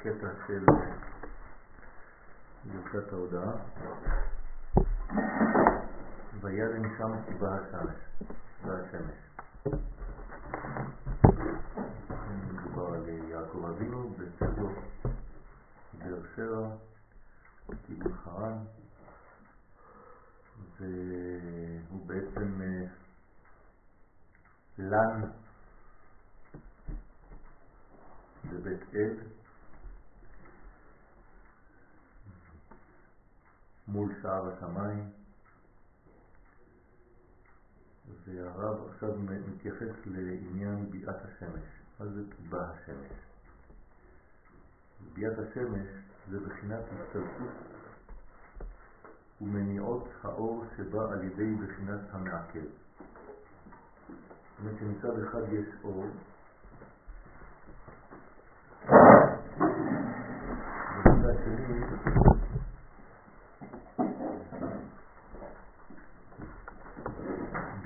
הקטע של ברכת ההודעה. וירם שם בא השמש, בא השמש. מדובר על יעקב אבינו בצדו באר שבע, קיבוץ חרן, והוא בעצם אה, לן בבית אל שער השמיים והרב עכשיו מתייחס לעניין ביאת השמש. מה זה בא השמש? ביאת השמש זה בחינת הסתלקות ומניעות האור שבא על ידי בחינת המעכב. זאת אומרת שמצד אחד יש אור ומצד שני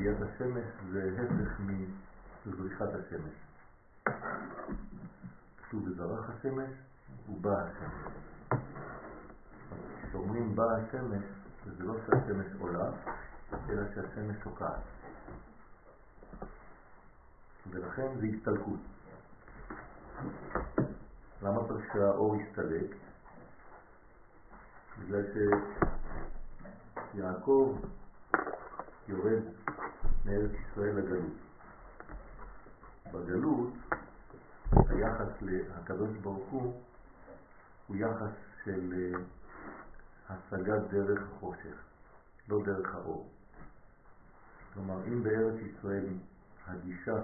ביאת השמש זה הפך מזריחת השמש. כתוב בזרח השמש ובא השמש. כשאומרים בא השמש, זה לא שהשמש עולה, אלא שהשמש שוקעת. ולכן זה הסתלקות. למה צריך שהאור יסתלק? בגלל שיעקב יורד מארץ ישראל לגלות. בגלות היחס לקדוש ברוך הוא הוא יחס של אה, השגת דרך החושך, לא דרך האור. כלומר, אם בארץ ישראל הגישה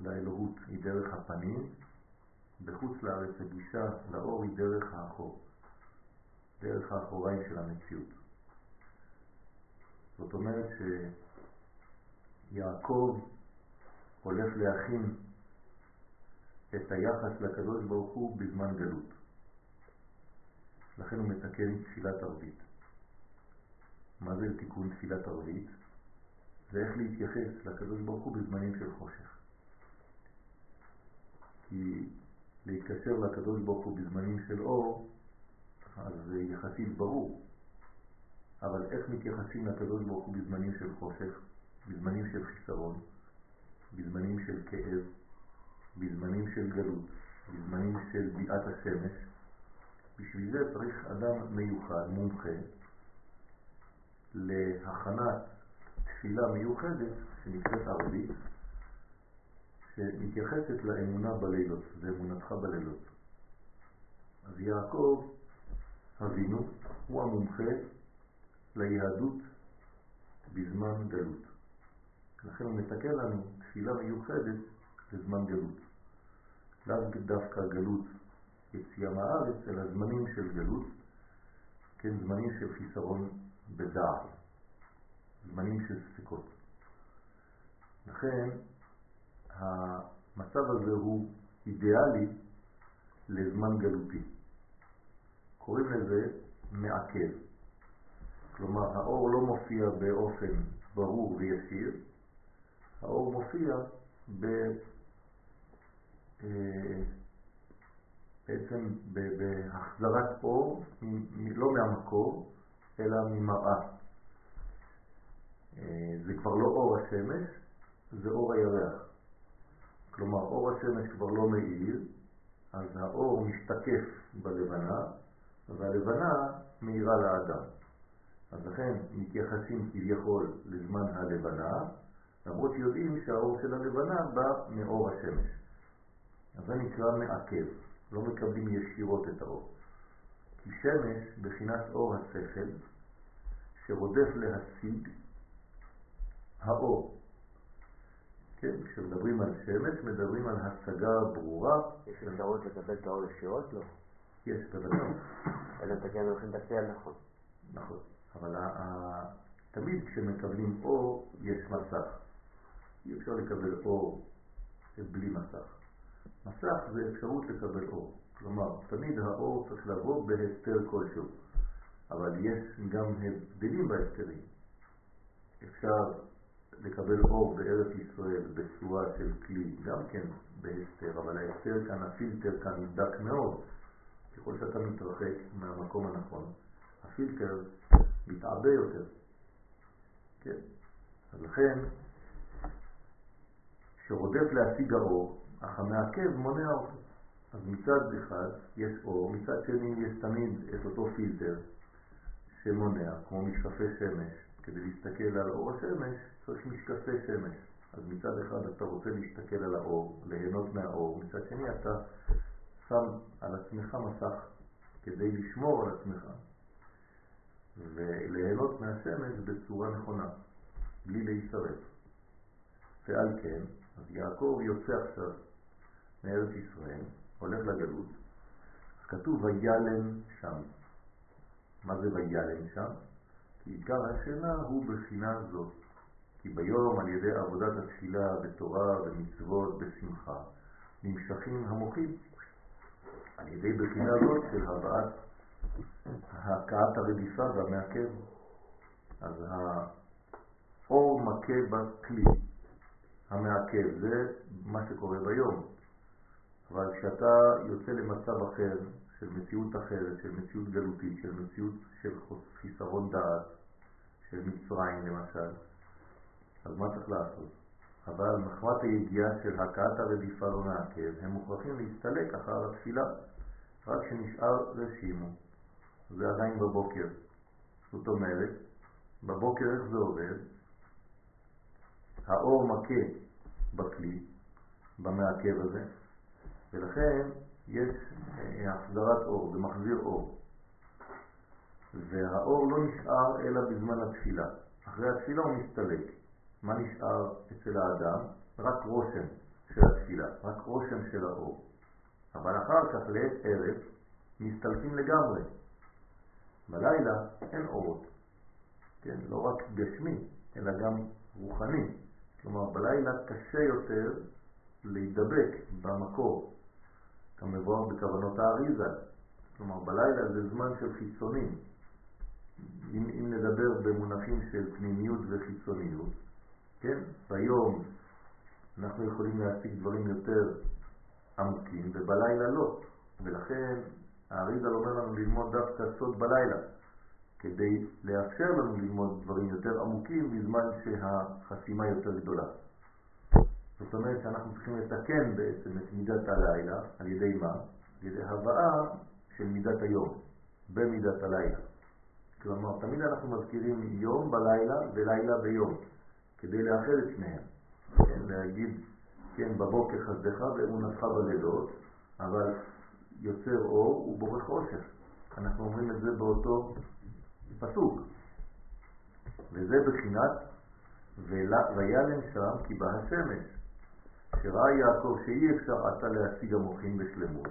לאלוהות היא דרך הפנים, בחוץ לארץ הגישה לאור היא דרך האחור, דרך האחוריים של המציאות. זאת אומרת שיעקב הולך להכין את היחס לקדוש ברוך הוא בזמן גלות. לכן הוא מתקן תפילת ערבית. מה זה תיקון תפילת ערבית? זה איך להתייחס לקדוש ברוך הוא בזמנים של חושך. כי להתקשר לקדוש ברוך הוא בזמנים של אור, אז זה יחסית ברור. אבל איך מתייחסים לקדוש ברוך הוא בזמנים של חושך, בזמנים של חיסרון, בזמנים של כאב, בזמנים של גלות, בזמנים של ביאת השמש. בשביל זה צריך אדם מיוחד, מומחה, להכנת תפילה מיוחדת שנקראת ערבית, שמתייחסת לאמונה בלילות, זה אמונתך בלילות. אז יעקב אבינו הוא המומחה ליהדות בזמן גלות. לכן הוא מתקן לנו תפילה מיוחדת בזמן גלות. לאו דווקא גלות יציאה מהארץ, אלא זמנים של גלות, כן, זמנים של חיסרון בדעת, זמנים של ספקות. לכן המצב הזה הוא אידיאלי לזמן גלותי. קוראים לזה מעכב. כלומר, האור לא מופיע באופן ברור וישיר, האור מופיע ב... אה, בעצם בהחזרת אור, לא מהמקור, אלא ממראה. אה, זה כבר לא אור השמש, זה אור הירח. כלומר, אור השמש כבר לא מאיר, אז האור משתקף בלבנה, והלבנה מאירה לאדם. אז לכן מתייחסים כביכול לזמן הלבנה, למרות שיודעים שהאור של הלבנה בא מאור השמש. אז זה נקרא מעכב, לא מקבלים ישירות את האור. כי שמש בחינת אור השכל, שרודף להשיג האור. כן, כשמדברים על שמש, מדברים על השגה ברורה. יש אפשרות לקבל את האור ישירות? לא. יש, בוודאי. אלא אתה כן הולכים לתקן נכון. נכון. אבל תמיד כשמקבלים אור יש מסך. אי אפשר לקבל אור בלי מסך. מסך זה אפשרות לקבל אור. כלומר, תמיד האור צריך לבוא בהסתר כלשהו. אבל יש גם הבדלים בהסתרים. אפשר לקבל אור בארץ ישראל בצורה של כלי, גם כן בהסתר, אבל ההסתר כאן, הפילטר כאן דק מאוד. ככל שאתה מתרחק מהמקום הנכון, הפילטר מתעבה יותר. כן? אז לכן, שרודף להשיג האור, אך המעכב מונע אותו. אז מצד אחד יש אור, מצד שני יש תמיד את אותו פילטר שמונע, כמו משקפי שמש. כדי להסתכל על אור השמש צריך משקפי שמש. אז מצד אחד אתה רוצה להסתכל על האור, ליהנות מהאור, מצד שני אתה שם על עצמך מסך כדי לשמור על עצמך וליהנות מהשמש בצורה נכונה, בלי להישרף. ועל כן, אז יעקב יוצא עכשיו מארץ ישראל, הולך לגלות, אז כתוב וילם שם. מה זה וילם שם? כי עיקר השינה הוא בחינה זאת. כי ביום על ידי עבודת התפילה בתורה ומצוות בשמחה נמשכים המוחים על ידי בחינה זאת של הבאת הכאת הרדיפה והמעכב. אז האור מכה בכלי, המעכב, זה מה שקורה ביום. אבל כשאתה יוצא למצב אחר, של מציאות אחרת, של מציאות גלותית, של מציאות של חיסרון דעת, של מצרים למשל, אז מה צריך לעשות? אבל מחמת הידיעה של הכאת הרדיפה לא מעכב, הם מוכרחים להסתלק אחר התפילה, רק כשנשאר רשימו. זה עדיין בבוקר. זאת אומרת, בבוקר איך זה עובד? האור מכה בכלי, במעכב הזה, ולכן יש אה, החזרת אור, זה מחזיר אור. והאור לא נשאר אלא בזמן התפילה. אחרי התפילה הוא מסתלק. מה נשאר אצל האדם? רק רושם של התפילה, רק רושם של האור. אבל אחר כך לעת ערב מסתלקים לגמרי. בלילה אין אורות, כן? לא רק גשמי, אלא גם רוחני. כלומר, בלילה קשה יותר להידבק במקור, כמבואר בכוונות האריזה. כלומר, בלילה זה זמן של חיצונים. אם, אם נדבר במונחים של פנימיות וחיצוניות, כן? ביום אנחנו יכולים להשיג דברים יותר עמוקים, ובלילה לא. ולכן האריזל אומר לנו ללמוד דווקא סוד בלילה, כדי לאפשר לנו ללמוד דברים יותר עמוקים בזמן שהחסימה יותר גדולה. זאת אומרת שאנחנו צריכים לתקן בעצם את מידת הלילה, על ידי מה? על ידי הבאה של מידת היום, במידת הלילה. כלומר, תמיד אנחנו מזכירים יום בלילה ולילה ביום, כדי לאחד את שניהם. כן, להגיד, כן, בבוקר חסדך ואמונתך בלילות, אבל יוצר אור ובורא חושך. אנחנו אומרים את זה באותו פסוק. וזה בחינת וילן שם כי בא השמש, שראה יעקב שאי אפשר עתה להשיג המוחים בשלמות.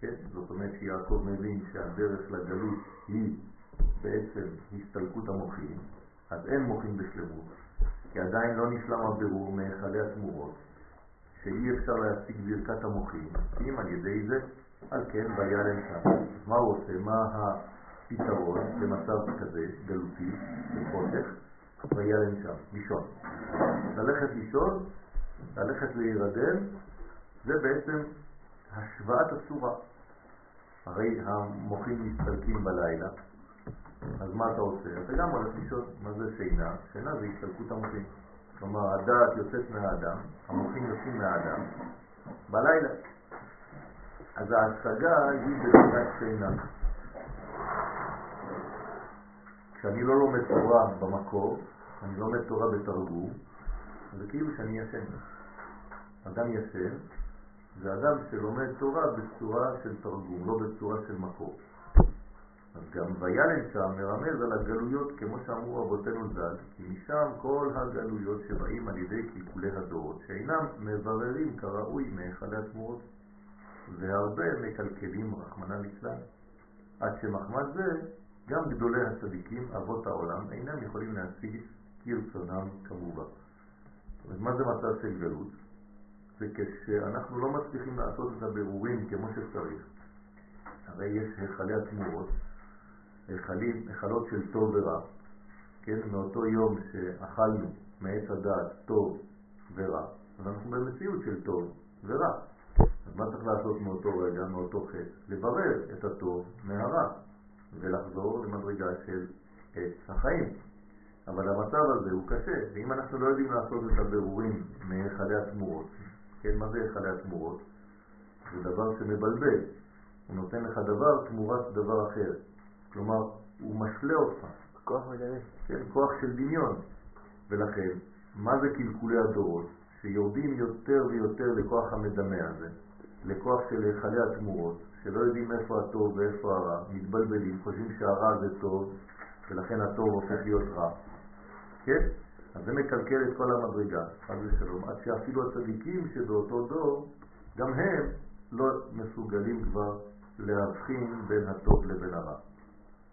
כן? זאת אומרת שיעקב מבין שהדרך לגלות היא בעצם הסתלקות המוחים, אז אין מוחים בשלמות, כי עדיין לא נשלם הבירור מהיכלי התמורות, שאי אפשר להשיג ברכת המוחים, אם על ידי זה על כן וילם שם. מה הוא עושה? מה הפתרון במצב כזה, גלותי, של חושך? וילם שם, לישון. ללכת לישון, ללכת להירדם, זה בעצם השוואת הצורה. הרי המוחים מסתלקים בלילה, אז מה אתה עושה? אתה גם הולך לישון. מה זה שינה? שינה זה הסתלקות המוחים. כלומר, הדעת יוצאת מהאדם, המוחים יוצאים מהאדם, בלילה. אז ההשגה היא בבחינת שינה. כשאני לא לומד תורה במקור, אני לומד תורה בתרגום, זה כאילו שאני ישן. אדם ישן זה אדם שלומד תורה בצורה של תרגום, לא בצורה של מקור. אז גם וילן שם מרמז על הגלויות, כמו שאמרו אבותינו ז"ל, כי משם כל הגלויות שבאים על ידי קלקולי הדורות, שאינם מבררים כראוי מהיכלי התמורות. והרבה מקלקלים רחמנא ליצלן. עד שמחמד זה, גם גדולי הצדיקים, אבות העולם, אינם יכולים להשיג כרצונם כמובן. אז מה זה מצב של גלות? זה כשאנחנו לא מצליחים לעשות את הבירורים כמו שצריך. הרי יש היכלי התמורות, היכלים, היכלות של טוב ורע, כן, מאותו יום שאכלנו מעץ הדעת טוב ורע, אז אנחנו במציאות של טוב ורע. אז מה צריך לעשות מאותו רגע, מאותו חטא? לברר את הטוב מהרע ולחזור למדרגה של עץ החיים. אבל המצב הזה הוא קשה, ואם אנחנו לא יודעים לעשות את הבירורים מהיכלי התמורות, כן, מה זה היכלי התמורות? זה דבר שמבלבל, הוא נותן לך דבר תמורת דבר אחר, כלומר, הוא משלה אותך. כוח מדמה. כן, כוח של דמיון. ולכן, מה זה קלקולי הדורות? שיורדים יותר ויותר לכוח המדמה הזה, לכוח של היכלי התמורות, שלא יודעים איפה הטוב ואיפה הרע, מתבלבלים, חושבים שהרע זה טוב, ולכן הטוב הופך להיות רע. כן? אז זה מקלקל את כל המדרגה, חד ושלום, עד שאפילו הצדיקים שבאותו דור, גם הם לא מסוגלים כבר להבחין בין הטוב לבין הרע.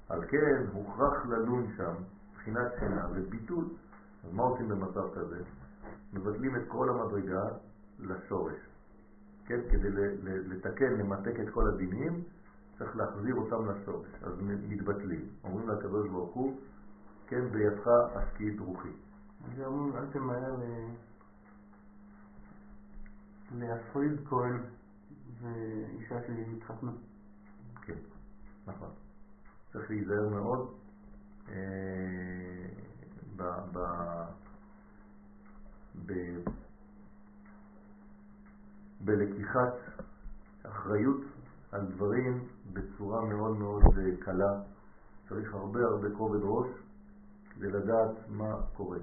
על כן מוכרח ללון שם מבחינת שינה וביטול. אז מה עושים במצב כזה? מבטלים את כל המדרגה לשורש. כן, כדי לתקן, למתק את כל הדינים, צריך להחזיר אותם לשורש. אז מתבטלים. אומרים לקדוש ברוך הוא, כן, בידך עסקי את רוחי. אז אומרים, אל תמהר להפריד כהן ואישה שלי התחתנו. כן, נכון. צריך להיזהר מאוד אה, ב, ב, בלקיחת אחריות על דברים בצורה מאוד מאוד אה, קלה. צריך הרבה הרבה כובד ראש כדי לדעת מה קורה.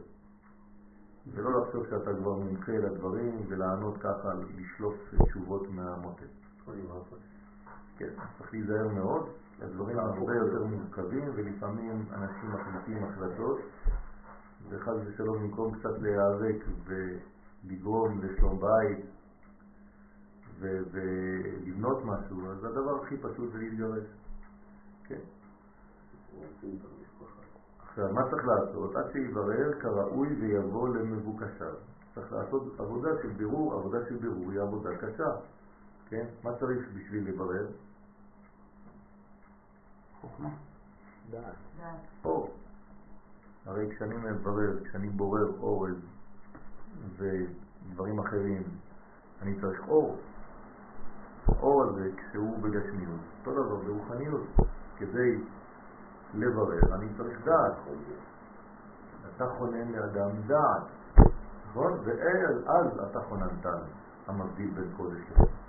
ולא לחשוב שאתה כבר מומחה לדברים ולענות ככה, לשלוף תשובות מהמותן. כן, צריך להיזהר מאוד, הדברים הרבה יותר מורכבים ולפעמים אנשים מחליטים החלטות וחס ושלום במקום קצת להיאבק ולגרום לשלום בית ולבנות משהו, אז הדבר הכי פשוט זה להתגרש. כן. עכשיו, מה צריך לעשות? עד שיברר כראוי ויבוא למבוקשיו. צריך לעשות עבודה של בירור, עבודה של בירור היא עבודה קשה. כן? מה צריך בשביל לברר? חוכמה. דעת. אור. הרי כשאני מברר, כשאני בורר אורז ודברים אחרים, אני צריך אור. האור הזה, כשהוא בגשמיות, אותו דבר ברוחניות. כדי לברר, אני צריך דעת. אתה חונן לאדם דעת, נכון? ואז אתה חוננתן, המבדיל בין קודש לחול.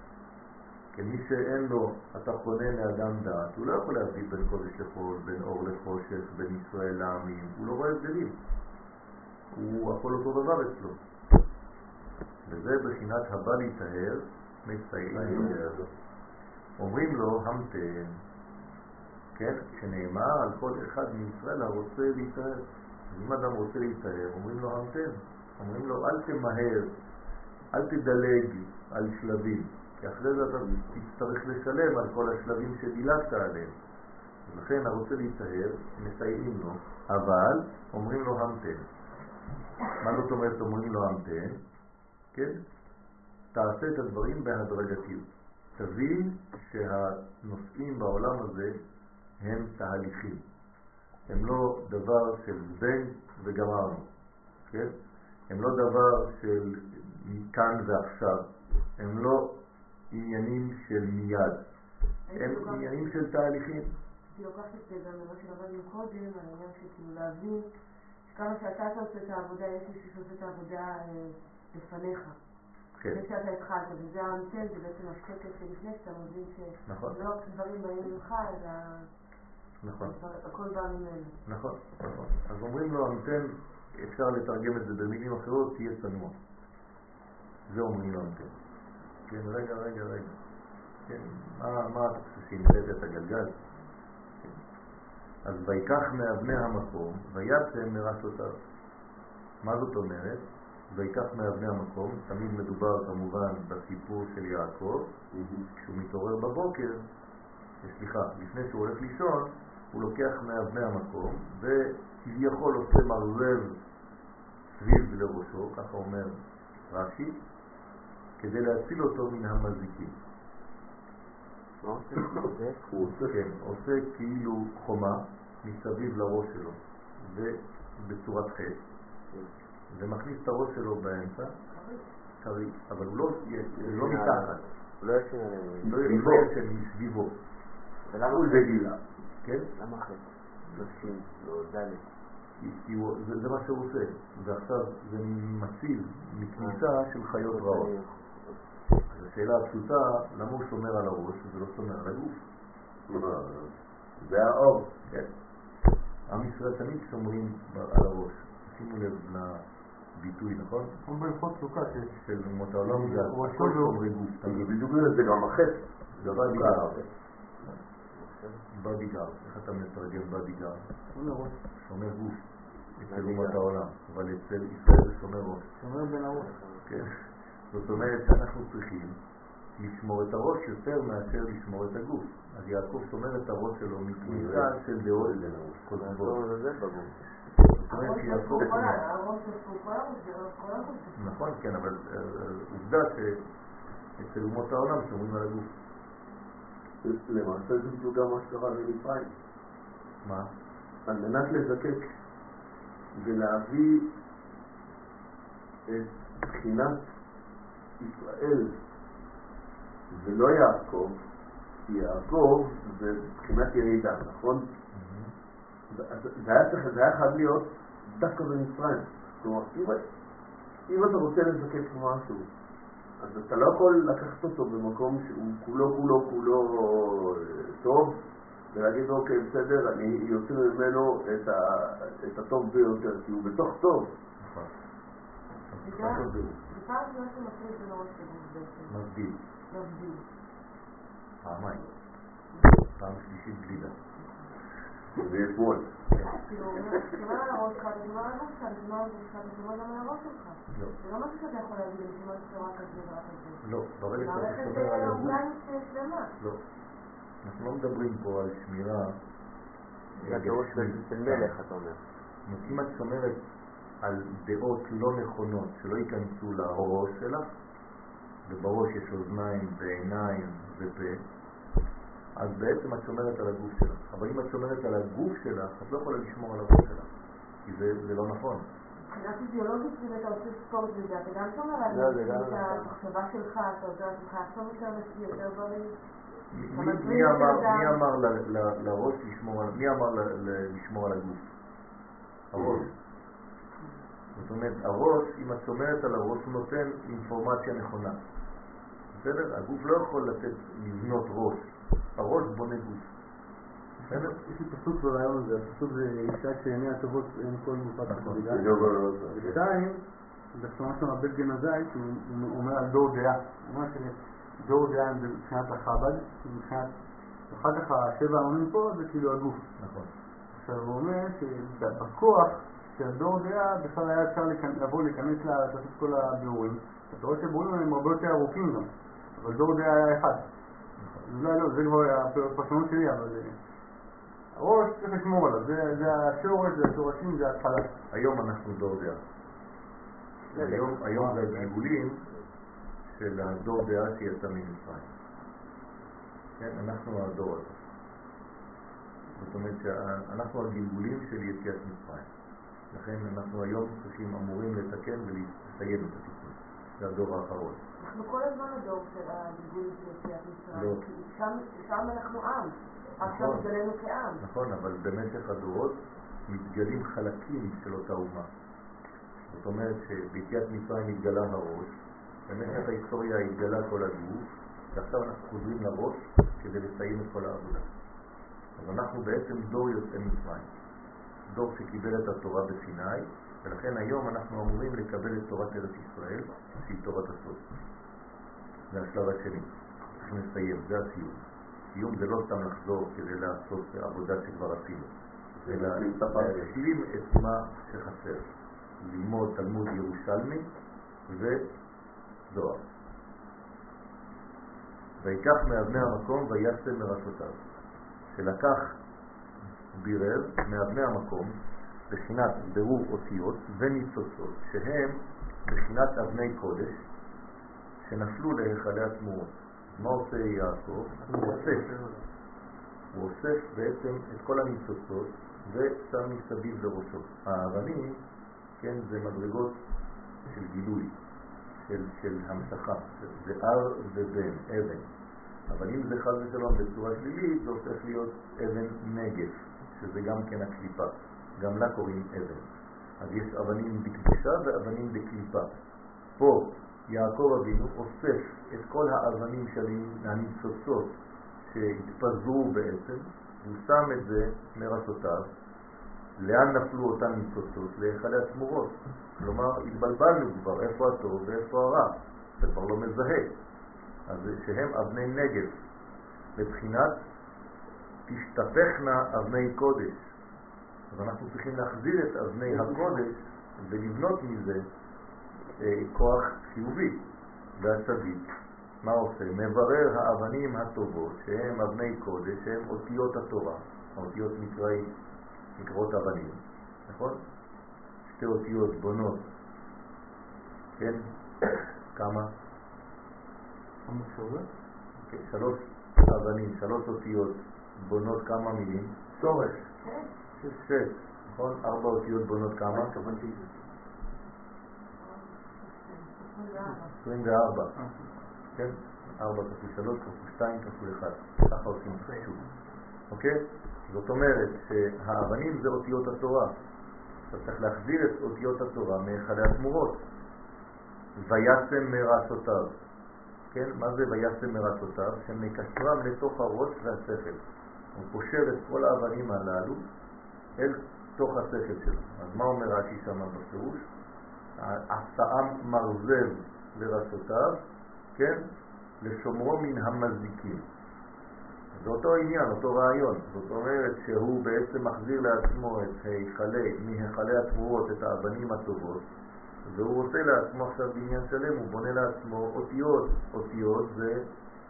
כי מי שאין לו, אתה חונן לאדם דעת, הוא לא יכול להבדיל בין קודש לחול, בין אור לחושך, בין ישראל לעמים, הוא לא רואה הבדלים. הוא הכל אותו דבר אצלו. וזה בחינת הבא להיטהר, מסייעים. אומרים לו, המתן, כן? שנאמר על כל אחד מישראל הרוצה להיטהר. אם אדם רוצה להיטהר, אומרים לו המתן. אומרים לו, אל תמהר, אל תדלג על שלבים, כי אחרי זה אתה תצטרך לשלם על כל השלבים שדילגת עליהם. לכן הרוצה להיטהר, מסייעים לו, אבל אומרים לו המתן. מה זאת אומרת אומרים לו המתן? כן? תעשה את הדברים בהדרגתיות. תבין שהנושאים בעולם הזה הם תהליכים. הם לא דבר של זבנג וגמרנו, כן? הם לא דבר של כאן ועכשיו, הם לא עניינים של מיד, הם עניינים של תהליכים. אני לוקחת את זה גם למה שלמדנו קודם, על העניין של כאילו להבין שכמה שאתה עושה את העבודה, יש מישהו שעושה את העבודה אה, לפניך. כן. זה שאתה התחלת, וזה האנטן, זה בעצם השקט שלפני שאתה מבין נכון. שלא רק דברים באים ממך, אלא נכון. הכל בא ממנו. נכון, נכון. אז אומרים לו, אנטן, אפשר לתרגם את זה במילים אחרות, תהיה צנוע. זה אומרים לו אנטן. כן, רגע, רגע, רגע. כן, מה, מה אתה חושב שהמצאת את הגלגל? כן. אז ויקח מאבני המקום, ויצא מראשותיו. מה זאת אומרת? ויקח מאבני המקום, תמיד מדובר כמובן בסיפור של יעקב, כשהוא מתעורר בבוקר, סליחה, לפני שהוא הולך לישון, הוא לוקח מאבני המקום וכביכול עושה מרזב סביב לראשו, ככה אומר רש"י, כדי להציל אותו מן המזיקים. מה עושה? הוא עושה, כן, עושה כאילו חומה מסביב לראש שלו, ובצורת חטא. ומכניס את הראש שלו באמצע. כרי, אבל הוא לא, לא מתחת, לא ישן עליהם. לא לא ישן מסביבו, ולמה הוא זה גילה, כן? למה חטא? לא שין, לא ד'. כי- כי הוא- זה זה מה שהוא עושה, ועכשיו זה מציל מכניסה של חיות רעות. אז השאלה הפשוטה, למה הוא שומר על הראש וזה לא שומר על הגוף? זה האור. כן. עם ישראל תמיד שומרים על הראש. שימו לב לביטוי, נכון? כמו בהלכות סוכה, של אומות העולם זה הכל שומרי גוף. זה. בדיוק זה, גם החטא. זה בדיגר. בדיגר. איך אתה מתרגם בדיגר? שומר גוף. אצל. אומות העולם. אבל אצל ישראל שומר ראש. שומר בין הראש. כן? זאת אומרת שאנחנו צריכים לשמור את הראש יותר מאשר לשמור את הגוף. אז יעקב שומר את הראש שלו מכניסה של דעות קודמות. לא, בגוף. לא- הראש. נכון, כן, אבל אה, אה, עובדה שאצל אומות העולם שומרים על הגוף. למעשה זה בדיוק גם מה שקרה למצרים. מה? על מנת לזקק ולהביא את בחינת ישראל ולא יעקב, כי יעקב זה בחינת ירידה, נכון? אז זה היה צריך, זה היה חייב להיות דווקא במצרים. כלומר, אם, אם אתה רוצה לזקק משהו, אז אתה לא יכול לקחת אותו במקום שהוא כולו כולו כולו אה, טוב, ולהגיד אוקיי בסדר, אני יוצא ממנו את, ה, את הטוב ביותר, כי הוא בתוך טוב. נכון. פעם ראשונה שמפריד בין הראש לגוף בעצם. מבדיל. מבדיל. פעמיים. פעם שלישית גלידה. ויש מועד. כאילו, הוא אומר, תשמע על הראש שלך, תשמע על הגוף שלך, תשמע על גוף שלך, תשמע גם על הראש שלך. לא. זה לא משהו שאתה יכול להגיד, אני שמעתי תורה כזה ורק כזה. לא, ברגע שאתה שומר על אה, הגוף, שלמה. לא. אנחנו לא מדברים פה על שמירה. זה הפירוש של מלך, אתה אומר. אם את שומרת על דעות לא נכונות שלא ייכנסו לראש שלך, ובראש יש אוזניים ועיניים ופה, אז בעצם את שומרת על הגוף שלך. אבל אם את שומרת על הגוף שלך, את לא יכולה לשמור על הראש שלך, כי זה, זה לא נכון. מבחינה פיזיולוגית, אם אתה עושה ספורט וזה, אתה גם שומר על זה גם את. המחשבה שלך, אתה עוזר לעצמך לעשות יותר נקי, יותר בריא. מי, אמר, האדם. מי אמר ל, ל, לראש לשמור על, מי אמר ל, ל, לשמור על הגוף? הראש. זאת אומרת, הראש, אם את שומרת על הראש, הוא נותן אינפורמציה נכונה. בסדר? הגוף לא יכול לתת, לבנות ראש. הראש בונה גוף. יש לי פסוק ברעיון הזה, הפסוק זה אישה שעיניה הטובות אין כל גופת נכון. חבילה. זה לא- ושתיים, דווקא מה שאומר בית גן הזית, הוא אומר על דור דעה. הוא אומר שדור דעה זה מבחינת החב"ד, מבחינת, אחר כך השבע העונים פה זה כאילו הגוף. נכון. עכשיו הוא אומר שבכוח של דור דעה בכלל היה אפשר לבוא להיכנס לה- לעשות את כל הבירורים. אתה רואה שהבירורים הם הרבה יותר ארוכים גם, אבל דור דעה היה אחד. אולי לא, זה כבר הפרשנות שלי, אבל אה, הראש צריך לשמור עליו, זה זה השורש, זה השורשים, זה ההתחלה. היום אנחנו דור דעה. היום, היום זה הגלגולים של הדור דעה שיצא ממצרים. כן, אנחנו הדור הזה. זאת אומרת שאנחנו הגלגולים של יציאת מצרים. לכן אנחנו היום צריכים, אמורים לתקן ולסיים את התיקון. זה הדור האחרון. אנחנו כל הזמן הדור של הגלגול של יציאת לא. מצרים. כי שם- אנחנו עם. עכשיו נכון. התגלינו כעם. נכון, אבל במשך הדורות מתגלים חלקים של אותה אומה. זאת אומרת שביציאת מצרים התגלה הראש, במשך ההיסטוריה התגלה כל הגוף, ועכשיו אנחנו חוזרים לראש כדי לסיים את כל העבודה. אז אנחנו בעצם דור יוצא מצרים, דור שקיבל את התורה בסיני, ולכן היום אנחנו אמורים לקבל את תורת ארץ ישראל, שהיא תורת הסוד. זה השלב השני. אנחנו נסיים, זה הסיום. סיום זה לא סתם לחזור כדי לעשות עבודה שכבר עשינו, אלא להשלים את מה שחסר. ללמוד תלמוד ירושלמי וזוהר. ויקח מאבני המקום וישם מראשותיו. שלקח בירר מאבני המקום בחינת ברור אותיות וניצוצות, שהם בחינת אבני קודש, שנפלו להיכלי התמורות. מה עושה יעקב? הוא אוסף. הוא אוסף בעצם את כל הניצוצות ושם מסביב לראשו. האבנים כן, זה מדרגות של גילוי, של, של המשכה, זה אר ובן, אבן. אבל אם זה חד ושלום בצורה שלילית, זה הופך להיות אבן נגף, שזה גם כן הקליפה. גם לה קוראים אבן. אז יש אבנים בקדושה ואבנים בקליפה. פה יעקב אבינו אוסף את כל האבנים הניצוצות שהתפזרו בעצם, הוא שם את זה מרשותיו. לאן נפלו אותן ניצוצות? להיכלי התמורות. כלומר, התבלבלנו כבר איפה הטוב ואיפה הרע. אתה כבר לא מזהה. אז שהם אבני נגב, מבחינת תשתפכנה אבני קודש. אז אנחנו צריכים להחזיר את אבני הקודש ולבנות מזה אה, כוח חיובי. והצדיק, מה עושה? מברר האבנים הטובות, שהם אבני קודש, שהם אותיות התורה, האותיות נקראים, נקראות אבנים, נכון? שתי אותיות בונות, כן? כמה? כן, שלוש אבנים, שלוש אותיות בונות כמה מילים? שורש. שש, נכון? ארבע אותיות בונות כמה? 24. כן? 4 כפול 3 כפול 2 כפול 1. ככה עושים חישוב. אוקיי? זאת אומרת שהאבנים זה אותיות התורה. אתה צריך להחזיר את אותיות התורה מהיכלי התמורות. וישם מרצותיו. כן? מה זה וישם מרצותיו? שמקשרם לתוך הראש והשכל. הוא פושר את כל האבנים הללו אל תוך השכל שלו. אז מה אומר רש"י שם בפירוש? עשאם מרזב לרצותיו, כן? לשומרו מן המזיקים. זה אותו עניין, אותו רעיון. זאת אומרת שהוא בעצם מחזיר לעצמו את היכלי, מהיכלי התמורות, את האבנים הטובות, והוא עושה לעצמו עכשיו בניין שלם, הוא בונה לעצמו אותיות. אותיות זה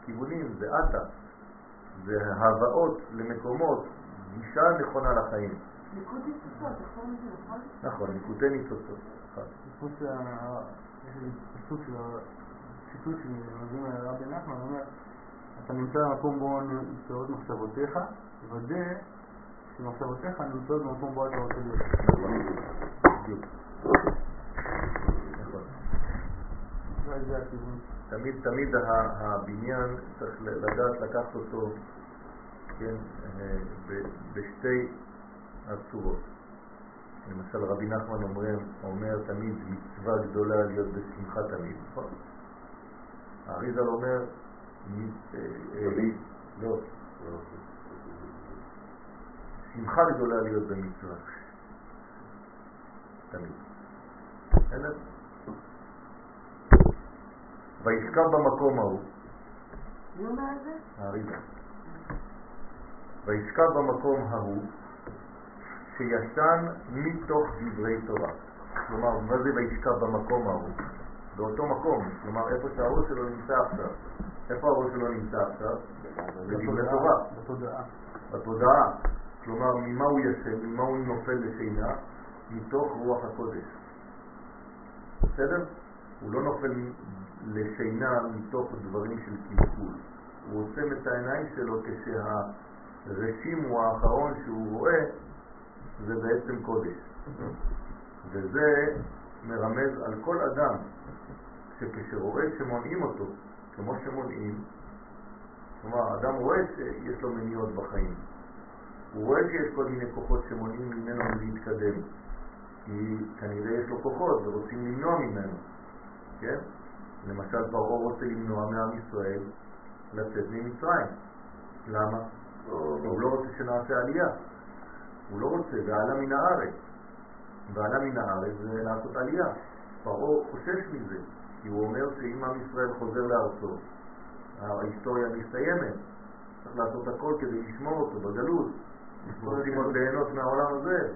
כיוונים, זה עתה, זה הבאות למקומות, גישה נכונה לחיים. ניצוצות, נכון? נכון, ניקודי ניצוצות. חוץ לי פסוק של מהרבי נחמן, הוא אומר, אתה נמצא במקום בו נמצאות מחשבותיך, ודא שמחשבותיך נמצאות במקום בו אתה רוצה להיות. בדיוק. נכון. זה הכיוון. תמיד, תמיד הבניין צריך לדעת לקחת אותו, כן, אה, בשתי הצורות. למשל רבי נחמן אומר, אומר תמיד מצווה גדולה להיות בשמחה תמיד, נכון? האריזל אומר, אה, אה? לא, שמחה גדולה להיות במצווה. תמיד. וישכב במקום ההוא, מי אומר את זה? האריזה. וישכב במקום ההוא שישן מתוך דברי תורה. כלומר, מה זה וישכב במקום ההוא? באותו מקום, כלומר איפה שהראש שלו נמצא עכשיו. איפה הראש שלו נמצא עכשיו? בדברי תורה, בתודעה. בתודעה. כלומר, ממה הוא ישן, ממה הוא נופל לשינה? מתוך רוח הקודש. בסדר? הוא לא נופל לשינה מתוך דברים של קלקול. הוא עוצם את העיניים שלו כשהרשים הוא האחרון שהוא רואה, זה בעצם קודש. וזה מרמז על כל אדם שכשרואה שמונעים אותו, כמו שמונעים, כלומר, אדם רואה שיש לו מניעות בחיים. הוא רואה שיש כל מיני כוחות שמונעים ממנו להתקדם. כי כנראה יש לו כוחות ורוצים למנוע ממנו, כן? למשל פרעה רוצה למנוע מעם ישראל לצאת ממצרים. למה? הוא לא רוצה שנעשה עלייה. הוא לא רוצה, ועלה מן הארץ. ועלה מן הארץ זה לעשות עלייה. פרעה חושש מזה, כי הוא אומר שאם עם ישראל חוזר לארצו, ההיסטוריה מסתיימת. צריך לעשות הכל כדי לשמור אותו בגלות. רוצים עוד ליהנות מהעולם הזה.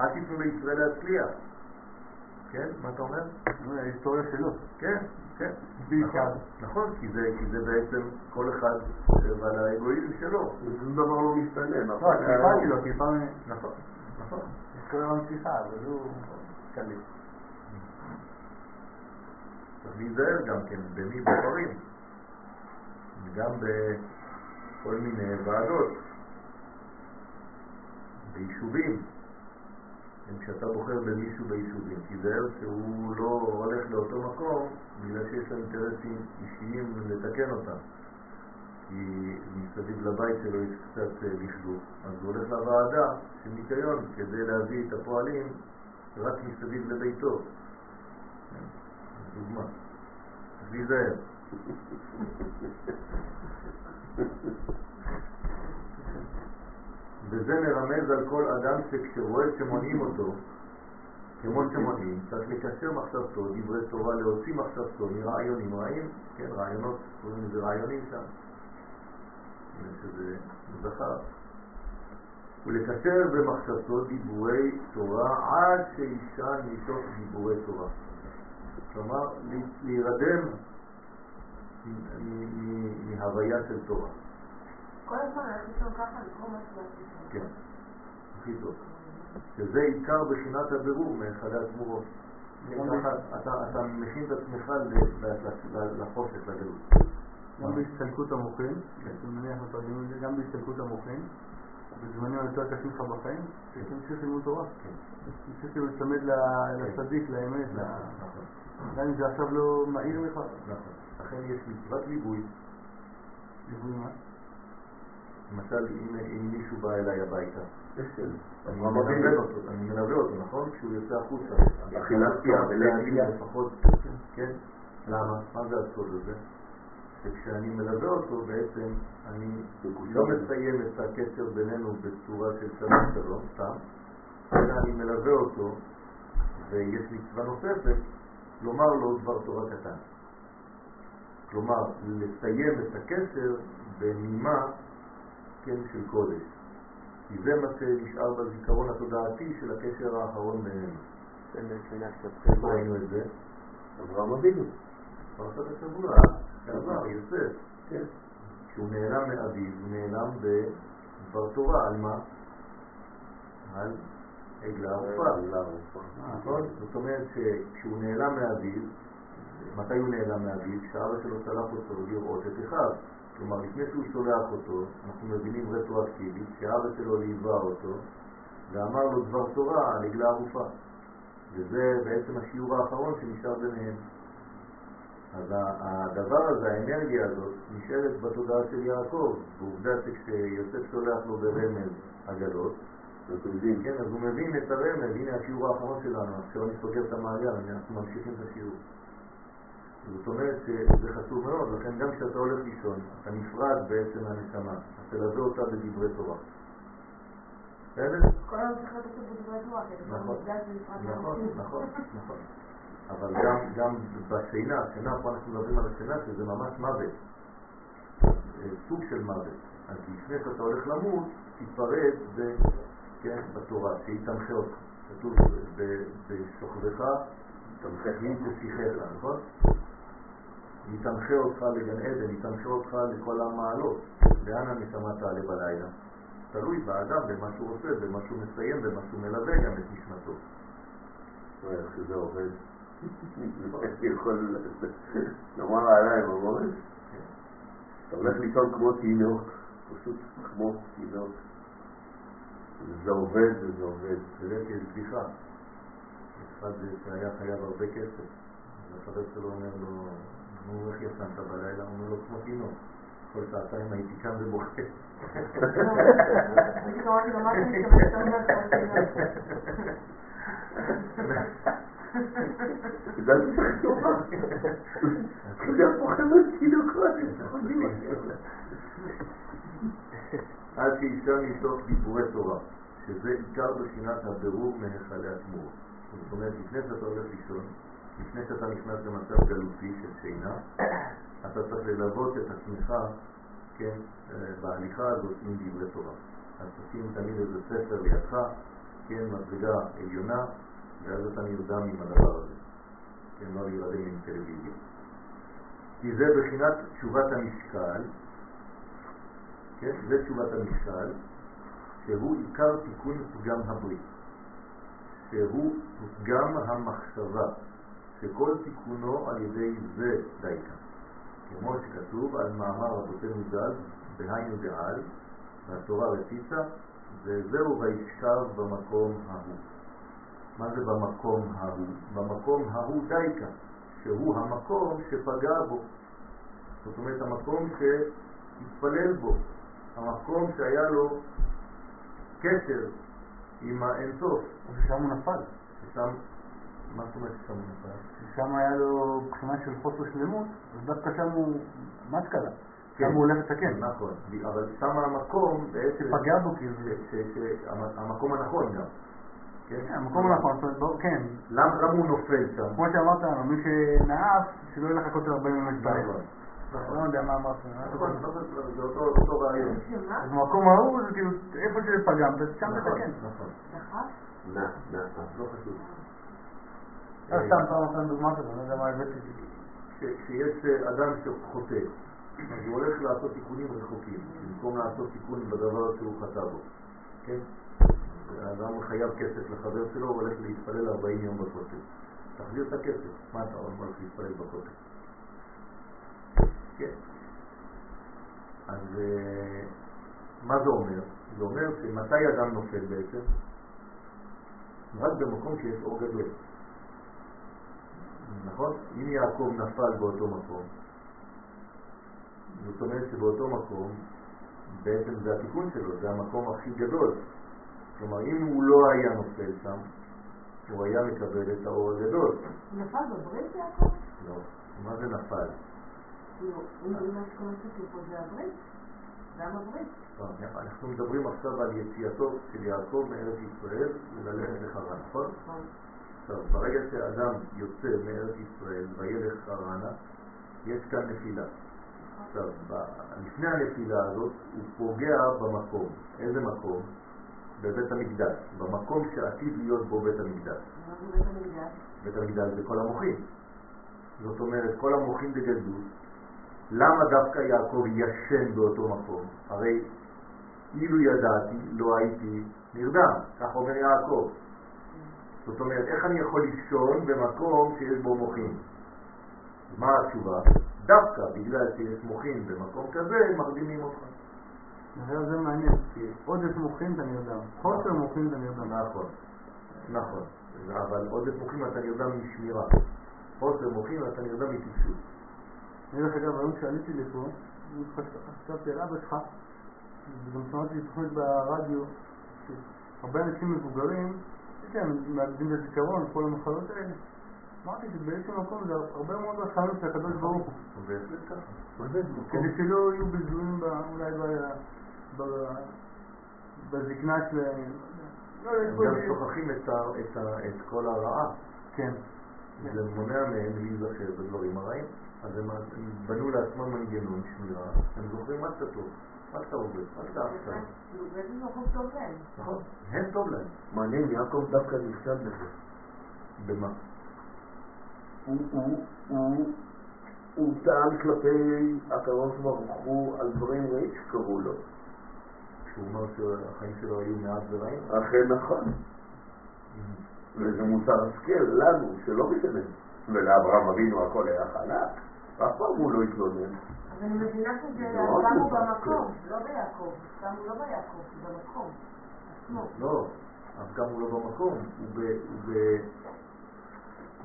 אל תיתנו לישראל להצליח. כן? מה אתה אומר? זה ההיסטוריה שלו. כן, כן. בעיקר. נכון, נכון, כי זה, כי זה בעצם כל אחד ועל האגואיזם שלו. שום דבר לא משתנה. לא, נכון? התקיפה שלו, התקיפה. נכון, נכון. היסטוריה ממשיכה, אבל הוא קליט. צריך להיזהר גם כן במי בוחרים. גם בכל מיני ועדות, ביישובים. כן, כשאתה בוחר במישהו ביישובים, תיזהר שהוא לא הולך לאותו מקום בגלל שיש לו אינטרסים אישיים לתקן אותם. כי מסביב לבית שלו יש קצת אה, לכלוך, אז הוא הולך לוועדה של ניקיון כדי להביא את הפועלים רק מסביב לביתו. דוגמה. אז להיזהר. וזה מרמז על כל אדם שכשרואה שמונעים אותו, כמו שמונעים, צריך לקשר מחשבתו, דברי תורה, להוציא מחשבתו מרעיונים רעים, כן, רעיונות, קוראים לזה רעיונים שם, שזה זכר, ולקשר במחשבתו דיבורי תורה עד שישן מתוך דיבורי תורה. כלומר, להירדם מהוויה של תורה. כל הזמן אנחנו שם ככה לקרוא משהו. כן, הכי טוב. שזה עיקר בחינת הבירור מאחד התמורות. אתה מכין את עצמך לחושך, לגלות. גם בהסתלקות המוחין, אני מניח מתרגמים את זה, גם בהסתלקות המוחין, בזמנים היותר קשים לך בחיים, תמשיך לימוד תורה. תמשיך להצמד לצדיק, לאמת. נכון. גם אם זה עכשיו לא מהיר לך. נכון. לכן יש מצוות ליווי. ליווי מה? למשל, אם מישהו בא אליי הביתה. מלווה אותו, אני מלווה אותו, נכון? כשהוא יוצא החוצה. פיה ולהגיע. לפחות, כן? למה? מה זה הסוד הזה? שכשאני מלווה אותו בעצם אני לא מסיים את הקשר בינינו בצורה של שלום שלום, סתם, אלא אני מלווה אותו ויש מצווה נוספת לומר לו דבר תורה קטן. כלומר, לסיים את הקשר בנימה כן, של קודש. כי זה מה שנשאר בזיכרון התודעתי של הקשר האחרון בינינו. איפה ראינו את זה? אברהם אבינו. פרשת השבוע, שעבר, יוסף. כן. כשהוא נעלם מאביו, הוא נעלם בדבר תורה, על מה? על עגלה ערופה. נכון? זאת אומרת שכשהוא נעלם מאביו, מתי הוא נעלם מאביו? כשאבא שלו שלח אותו לראות את אחיו. כלומר, לפני שהוא שולח אותו, אנחנו מבינים רטרואקטיבית שאבא שלו ליווה אותו ואמר לו דבר תורה על עגלה ערופה. וזה בעצם השיעור האחרון שנשאר ביניהם. אז הדבר הזה, האנרגיה הזאת, נשארת בתודעה של יעקב. ועובדה שכשיוסף שולח לו ברמז עגלות, כן, אז הוא מבין את הרמז, הנה השיעור האחרון שלנו, עכשיו אני סוגר את המעגל, אנחנו ממשיכים את השיעור. זאת אומרת שזה חשוב מאוד, לכן גם כשאתה הולך לישון, אתה נפרד בעצם מהנשמה, אז תלווה אותה בדברי תורה. בסדר? כל הזמן צריך לתת את בדברי תורה, כי אתה נכון, ונפרד נכון. נכון, נכון. אבל גם, גם בשינה, שינה, פה אנחנו מדברים על השינה, שזה ממש מוות, אה, סוג של מוות. אז לפני שאתה הולך למות, תיפרד ב, כן, בתורה, שהיא תמחה אותך. כתוב בשוכבך, היא תשיחך, נכון? היא תנחה אותך לגן עדן, היא תנחה אותך לכל המעלות. לאן הנשמה תעלה בלילה? תלוי באדם, במה שהוא עושה, במה שהוא מסיים, במה שהוא מלווה גם את נשמתו. רואה איך שזה עובד. יכול לומר עליי ממש. אתה הולך לישון כמו תינוק, פשוט כמו תינוק. וזה עובד וזה עובד. יודע שיש בדיחה. אחד שהיה חייב הרבה כסף, אז החבר שלו אומר לו, נו, איך ישנת בלילה? הוא אומר לו, כמו תינוק. כל שעתיים הייתי קם ובוכה. זה תינוקות. עד שישם מתוך דיבורי תורה, שזה עיקר בחינת הבירור מהיכלי התמורות. זאת אומרת, לפני שאתה הולך לישון, לפני שאתה נכנס למצב גלותי של שינה, אתה צריך ללוות את עצמך, כן, אה, בהליכה הזאת עם דברי תורה. אז תשים תמיד איזה ספר לידך, כן, מדרגה עליונה, ואז אתה נרדם עם הדבר הזה. כן, לא להירדם עם טלוויזיה. כי זה בחינת תשובת המשקל, כן, זה תשובת המשקל, שהוא עיקר תיקון פגם הברית, שהוא פגם המחשבה, שכל תיקונו על ידי זה דייקה. כמו שכתוב על מאמר רבותינו ז"ל, בהיינו דעל, והתורה רציתה, וזהו וישכב במקום ההוא. מה זה במקום ההוא? במקום ההוא דייקה, שהוא המקום שפגע בו. זאת אומרת, המקום שהתפלל בו, המקום שהיה לו קשר עם האינסוף. ששם הוא נפל. ששם, מה זאת אומרת נפל? ששם היה לו בחינה של חוסר שלמות, אז דווקא שם הוא מסקלה. כן. שם הוא הולך לתקן. נכון, אבל שם המקום בעצם... פגע בו כאילו. ש- ש- ש- המ- המקום הנכון גם. כן? כן, המקום הנכון, זאת אומרת, כן. למה הוא נופל שם? כמו שאמרת לנו, מי שנאף, שלא יהיה לחכות 40 יום להתפלל. נכון. לא יודע מה אמרת. נכון, נכון, זה אותו רעיון. אז במקום ההוא, זה כאילו, איפה שפגמת, שם נכון, תתקן. נכון. נע, נע, לא חשוב. אה, סתם פעם אחת דוגמא כזו, אני לא יודע מה הבאתי. ש- כשיש אה, אדם שחוטא, אז הוא הולך לעשות תיקונים רחוקים, במקום לעשות תיקון בדבר שהוא חטא בו. כן? האדם חייב כסף לחבר שלו, הוא הולך להתפלל 40 יום בכותל. תחזיר את הכסף, מה אתה הולך להתפלל בכותל? כן. אז אה, מה זה אומר? זה אומר שמתי אדם נופל בעצם? רק במקום שיש אור גדול. נכון? אם יעקב נפל באותו מקום, זאת אומרת שבאותו מקום בעצם זה התיקון שלו, זה המקום הכי גדול. כלומר, אם הוא לא היה נופל שם, הוא היה מקבל את האור הגדול. הוא נפל בברית יעקב? לא. מה זה נפל? גם הברית. לא, אנחנו מדברים עכשיו על יציאתו של יעקב מארץ ישראל וללכת לחרן, נכון? עכשיו, ברגע שאדם יוצא מארץ ישראל וילך חרנה, יש כאן נפילה. עכשיו, לפני הנפילה הזאת הוא פוגע במקום. איזה מקום? בבית המקדש. במקום שעתיד להיות בו בית המקדש. מה זה בית המקדש? בית המקדש זה כל המוחים. זאת אומרת, כל המוחים בגדלות. למה דווקא יעקב ישן באותו מקום? הרי אילו ידעתי, לא הייתי נרדם. כך אומר יעקב. זאת אומרת, איך אני יכול לישון במקום שיש בו מוחים? מה התשובה? דווקא בגלל שיש מוחים במקום כזה, מרדימים אותך. זה זה מעניין, כי עודף מוחין אתה נרדם, חוסר מוחין אתה נרדם. נכון, נכון. אבל עודף מוחים אתה נרדם משמירה. חוסר מוחים אתה נרדם מטיפשות. אני דרך אגב, היום כשעליתי לפה, אני חשבתי על אבא שלך, וגם שמעתי תוכנית ברדיו, שהרבה אנשים מבוגרים, להם מאבדים את הזיכרון, כל המחלות האלה. אמרתי שבאיזשהו מקום זה הרבה מאוד רחמים של הקדוש ברוך הוא. ככה. כדי שלא יהיו בזויים אולי בזקנה שלהם. לא גם שוכחים את כל הרעה. כן. זה מונע מהם להיזכר בדברים הרעים. אז הם הם בנו לעצמם מנגנון שמירה, הם זוכרים רק את הטוב, באיזה מקום טוב להם. נכון? הם טוב להם. מעניין, יעקב דווקא נכשל בזה. במה? הוא, הוא, הוא, הוא טען כלפי הקדוש ברוך הוא על דברים רעים שקרו לו. שהוא אומר שהחיים שלו היו מעט ורעים? אכן נכון. וזה מוסר השכל לנו, שלא משנה. ולאברהם אבינו הכל היה חלק, אף פעם הוא לא התלונן. אז אני מבינה שזה שמו מוזר, במקום, לא ביעקב. שמו לא ביעקב, במקום. לא, אז גם הוא לא במקום, הוא ב...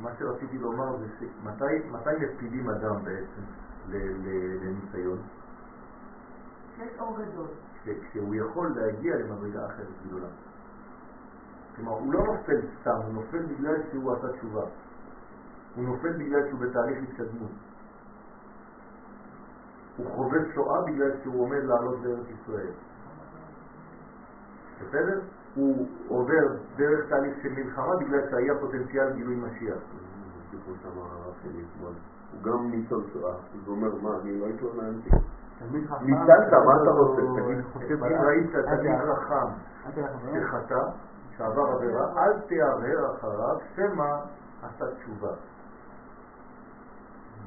מה שרציתי לומר זה שמתי מתי מפילים אדם בעצם לניסיון? שיש אור גדול. כש- כשהוא יכול להגיע למדרגה אחרת גדולה. כלומר, הוא לא נופל סתם, הוא נופל בגלל שהוא עשה תשובה. הוא נופל בגלל שהוא בתהליך התקדמות. הוא חווה שואה בגלל שהוא עומד לעלות לארץ ישראל. בסדר? הוא עובר דרך תהליך של מלחמה בגלל שהיה פוטנציאל גילוי משיח. כמו שאמר הרב שלי אתמול. הוא גם ניצול שואה. אז הוא אומר, מה, אני לא התלוננתי. ניצלת, מה אתה רוצה? תגיד. ראית תלמיד. חכם לבנות. שחטא, שעבר עבירה, אל תערער אחריו, שמא עשה תשובה.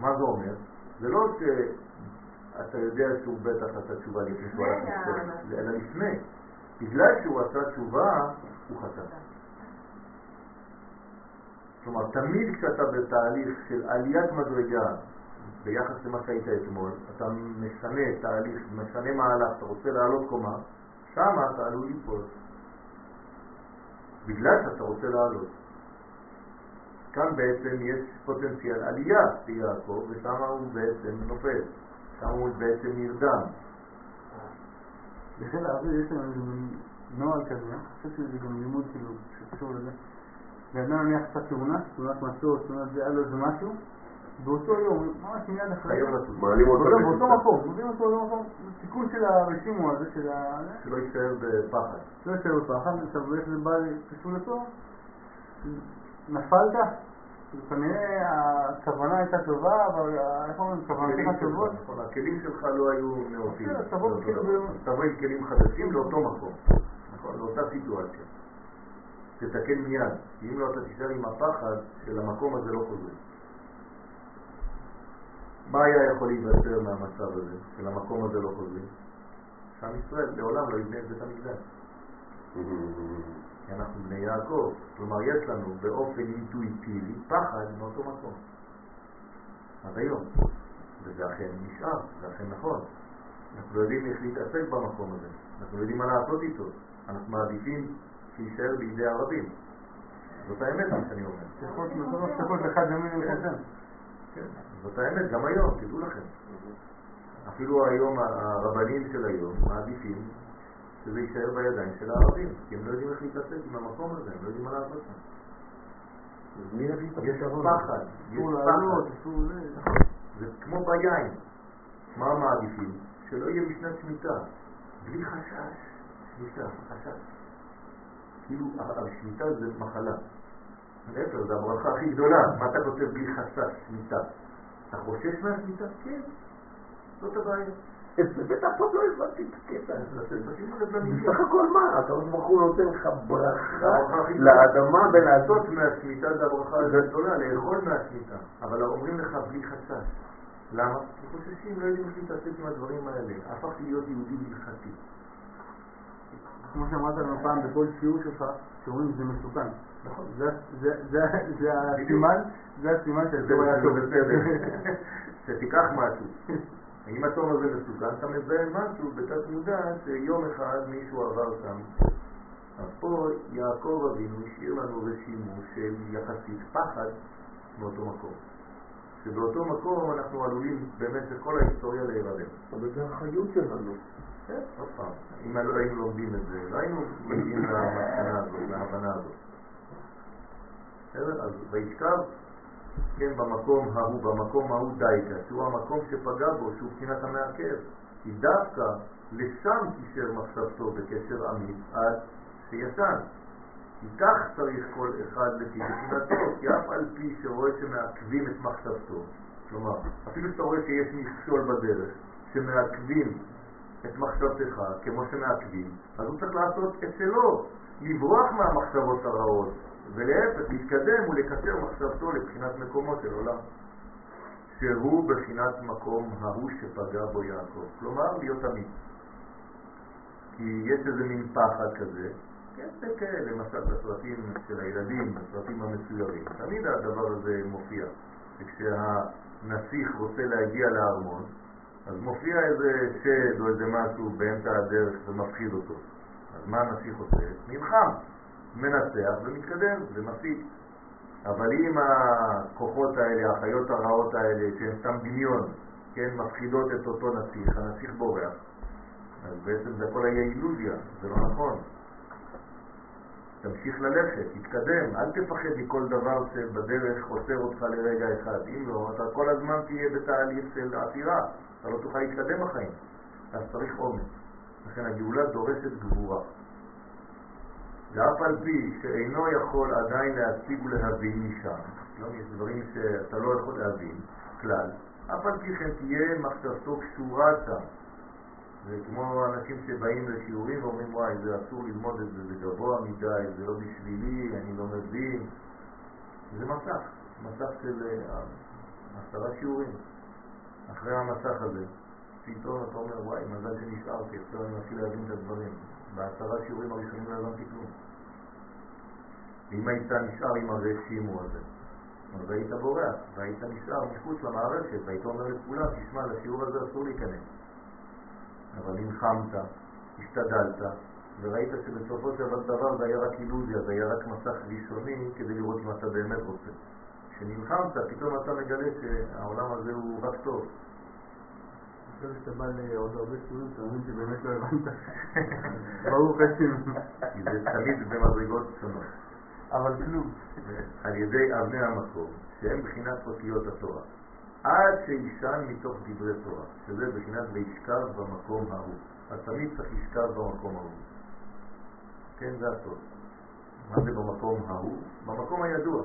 מה זה אומר? זה לא שאתה יודע שהוא בטח עשה תשובה לפני שהוא הלך לפני. אלא לפני. בגלל שהוא עשה תשובה, הוא חטא. כלומר, תמיד כשאתה בתהליך של עליית מדרגה ביחס למה שהיית אתמול, אתה משנה תהליך, משנה מהלך, אתה רוצה לעלות קומה, שם אתה עלול ליפול. בגלל שאתה רוצה לעלות. כאן בעצם יש פוטנציאל עלייה ליעקב, ושם הוא בעצם נופל, שם הוא בעצם נרדם. בחיל האוויר יש לנו איזה נוהל כזה, אני חושב שזה גם לימוד כאילו שקשור לזה. בן אדם נניח עשה תאונה, תאונת מטוס, תאונת זה, היה לו איזה משהו, באותו יום, ממש מיד אחרי. מעלים אותו באותו- מקום, מביאים אותו לאותו מקום, תיקון של הרשימו הזה, של ה... שלא יישאר בפחד. לא יוצא בפחד, עכשיו איך זה בא קשור לפה? נפלת? כנראה הכוונה הייתה טובה, אבל ה- איך אומרים, שלך, טובות. הכלים שלך לא היו נאותים. תבוא דבר. ב- תבוא עם כלים חדשים לאותו מקום, נכון, לאותה סיטואציה. תתקן מיד, כי אם לא אתה תישאר עם הפחד של המקום הזה לא חוזר. מה היה יכול להיווצר מהמצב הזה, של המקום הזה לא חוזרים? שעם ישראל לעולם לא יבנה את בית המקדש. כי אנחנו בני יעקב, כלומר יש לנו באופן אינטואיטיבי פחד מאותו מקום. עד היום. וזה אכן נשאר, זה אכן נכון. אנחנו לא יודעים איך להתעסק במקום הזה, אנחנו לא יודעים מה לעשות איתו. אנחנו מעדיפים שיישאר בידי ערבים. זאת האמת מה שאני אומר. כן, זאת האמת, גם היום, תדעו לכם. אפילו היום הרבנים של היום מעדיפים שזה יישאר בידיים של הערבים, כי הם לא יודעים איך להתעסק עם המקום הזה, הם לא יודעים מה לעשות שם. יש? פחד, יש פחד. זה. נכון. זה כמו ביין. מה מעדיפים? שלא יהיה משנת שמיטה. בלי חשש. שמיטה, חשש. כאילו, השמיטה זה מחלה. להפך, זה הברכה הכי גדולה. מה אתה כותב בלי חשש שמיטה? אתה חושש מהשמיטה? כן. זאת הבעיה. בבית אבות לא הבנתי את הקטע הזה. בסך הכל מה? הקדוש ברוך הוא נותן לך ברכה גדולה. לאדמה ולעשות לעשות מהשמיטה זה הברכה הכי גדולה, לאכול מהשמיטה. אבל אומרים לך בלי חשש. למה? כי חוששים, לא יודעים איך להתעסק עם הדברים האלה. הפכתי להיות יהודי הלכתי. כמו שאמרת לנו פעם בכל שיעור שלך, שאומרים שזה מסוכן. נכון. זה- זה- זה זה הסימן, זה הסימן זה שהטוב היה טוב. בסדר. שתיקח משהו. אם התום הזה מסוכן, אתה מזהה משהו בתת מודע שיום אחד מישהו עבר שם. אז פה יעקב אבינו השאיר לנו רשימו של יחסית פחד מאותו מקום. שבאותו מקום אנחנו עלולים במשך כל ההיסטוריה להירדם. אבל זה החיות שלנו. כן, עוד פעם, אם לא היינו לומדים את זה, לא היינו מגיעים למסקנה הזאת, להבנה הזאת. בסדר? אז וישכב, כן, במקום ההוא, במקום ההוא דייקה, שהוא המקום שפגע בו, שהוא בחינת המעכב. כי דווקא לשם קישר מחשבתו בקשר אמיץ עד שישן. כי כך צריך כל אחד לפי בחינתו, כי אף על פי שרואה שמעכבים את מחשבתו, כלומר, אפילו שאתה רואה שיש מכשול בדרך, שמעכבים את מחשבתך כמו שמעכבים, אז הוא צריך לעשות את שלו, לברוח מהמחשבות הרעות, ולהפך, להתקדם ולקשר מחשבתו לבחינת מקומו של עולם. שהוא בחינת מקום ההוא שפגע בו יעקב. כלומר, להיות אמיץ. כי יש איזה מין פחד כזה, כן, זה כאלה, למשל בסרטים של הילדים, בסרטים המצוירים. תמיד הדבר הזה מופיע. וכשהנסיך רוצה להגיע לארמון, אז מופיע איזה שד או איזה משהו באמצע הדרך ומפחיד אותו. אז מה הנסיך עושה? נלחם, מנצח ומתקדם ומפיק. אבל אם הכוחות האלה, החיות הרעות האלה, שהן סתם דמיון, כן, מפחידות את אותו נסיך, הנסיך בורח, אז בעצם זה הכל היה אילוזיה, זה לא נכון. תמשיך ללכת, תתקדם, אל תפחד מכל דבר שבדרך עוצר אותך לרגע אחד. אם לא, אתה כל הזמן תהיה בתהליך של עתירה, אתה לא תוכל להתקדם בחיים. אז צריך אומץ. לכן הגאולה דורשת גבורה. ואף על פי שאינו יכול עדיין להציג ולהבין משם, לא, יש דברים שאתה לא יכול להבין כלל, אף על פי כן תהיה מחשבתו קשורה שם. זה כמו אנשים שבאים לשיעורים ואומרים וואי זה אסור ללמוד את זה, זה גבוה מדי, זה לא בשבילי, אני לא מבין. זה מסך, מסך של אה, עשרה שיעורים. אחרי המסך הזה, פתאום אתה אומר וואי מזל שנשארתי, עכשיו אני מתחיל להבין את הדברים. בעשרה שיעורים הראשונים לא הבנתי כלום. ואם היית נשאר עם הרשימו הזה, אז היית בורח, והיית נשאר מחוץ למערכת, והיית אומר לכולם, תשמע, לשיעור הזה אסור להיכנס. אבל נלחמת, השתדלת, וראית שבסופו של דבר זה היה רק אילוזיה, זה היה רק מסך ראשוני כדי לראות אם אתה באמת רוצה. כשנלחמת, פתאום אתה מגלה שהעולם הזה הוא רק טוב. חושב שאתה בא לעוד הרבה שיעורים, אתה מבין שבאמת לא הבנת. ברוך השם. כי זה תמיד במדרגות שונות. אבל כלום. על ידי אבני המקום, שהם בחינת אותיות התורה. עד שישן מתוך דברי תורה, שזה בחינת וישכב במקום ההוא. אז תמיד צריך לשכב במקום ההוא. כן, זה הסוד. מה זה במקום ההוא? במקום הידוע.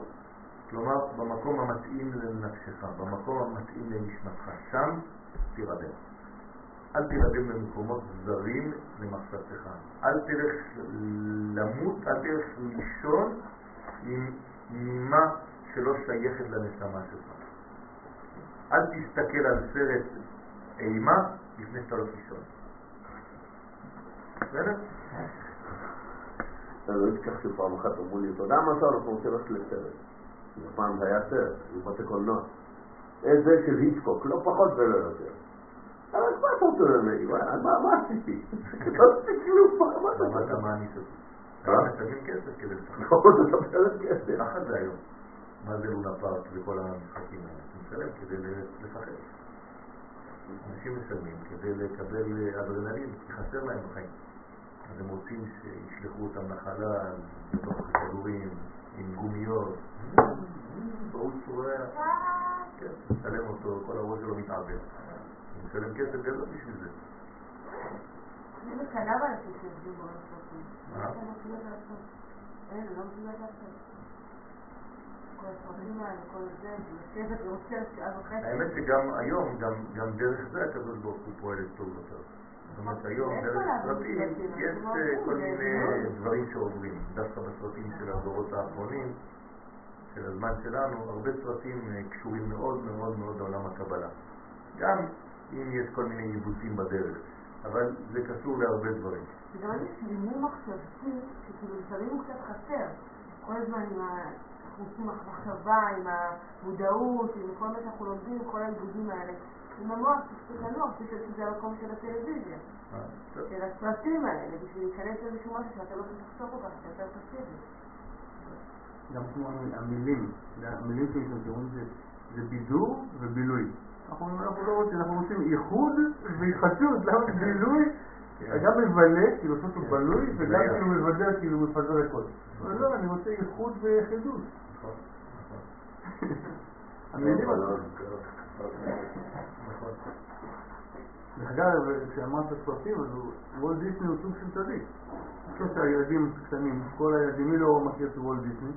כלומר, במקום המתאים לנפשך, במקום המתאים לנשמתך. שם תירדם. אל תירדם במקומות זרים למחשבתך. אל תלך למות, אל תלך לישון עם נימה שלא שייכת לנשמה שלך. אל תסתכל על סרט אימה לפני שאתה לא תישון. בסדר? אני לא אשכח שפעם אחת אמרו לי, אתה יודע מה אתה אנחנו רוצים ללכת לסרט. פעם זה היה סרט, בבתי קולנוע. זה של היצקוק, לא פחות ולא יותר. אבל מה אתה רוצה ממני? מה עשיתי? לא עשיתי כלום, מה אתה למה רוצה? אתה מעניש אותי? אה? אתה משלמים כסף כדי לשחק. לא, אתה על כסף. ככה זה היום. מה זה לונה פארק וכל המשחקים האלה? אתה משלם כדי לשחק. אנשים משלמים כדי לקבל אדרנלין, כי חסר להם בחיים. אז הם רוצים שישלחו אותם לחלל, בתוך כדורים, עם גומיות. והוא צורח, כן, משלם אותו, כל הראש שלו מתעבר. משלם כסף גדול בשביל זה. אני מקנאה באנשים. מה? לא. אין, לא מסוגלת לעשות. האמת שגם היום, גם, דרך זה הקדוש ברוך הוא פועל טוב יותר. זאת אומרת, היום דרך סרטים יש אנחנו אה, לא כל מיני זה דברים שעוברים. דווקא בסרטים של הדורות האחרונים, של הזמן שלנו, הרבה סרטים אה, קשורים מאוד מאוד מאוד לעולם הקבלה. גם אם יש כל מיני עיוותים בדרך, אבל זה קשור להרבה דברים. זה גם איזה שלימום מחשבתי, שכאילו לפעמים הוא קצת חסר. כל הזמן עם ה... אנחנו עושים מחשבה, עם המודעות, עם כל מה שאנחנו לומדים, כל העיבודים האלה. עם המוח, צריך לנוח, פשוט שזה המקום של הטלוויזיה. אה. של הסרטים האלה, בשביל להיכנס לאיזשהו משהו שאתה לא צריך לחשוב כל כך, שאתה יותר פסיבי. גם כמו המילים, המילים שמשתמשים זה, זה בידור ובילוי. אנחנו, אנחנו לא רוצים, אנחנו רוצים איחוד והתחדשות, למה בילוי? כן. גם מבלה, כאילו סוף סוף בלוי, וגם. כאילו מבדר, כאילו מפזר הכל. אבל לא, אני רוצה איחוד ויחידות. נכון, נכון, המילים לא, האלה. נכון. דרך אגב, כשאמרת סרטים, אז וולט דיסני הוא סוג של צדיק. אני חושב שהילדים קטנים, כל הילדים, מי לא מכיר את וולט דיסני?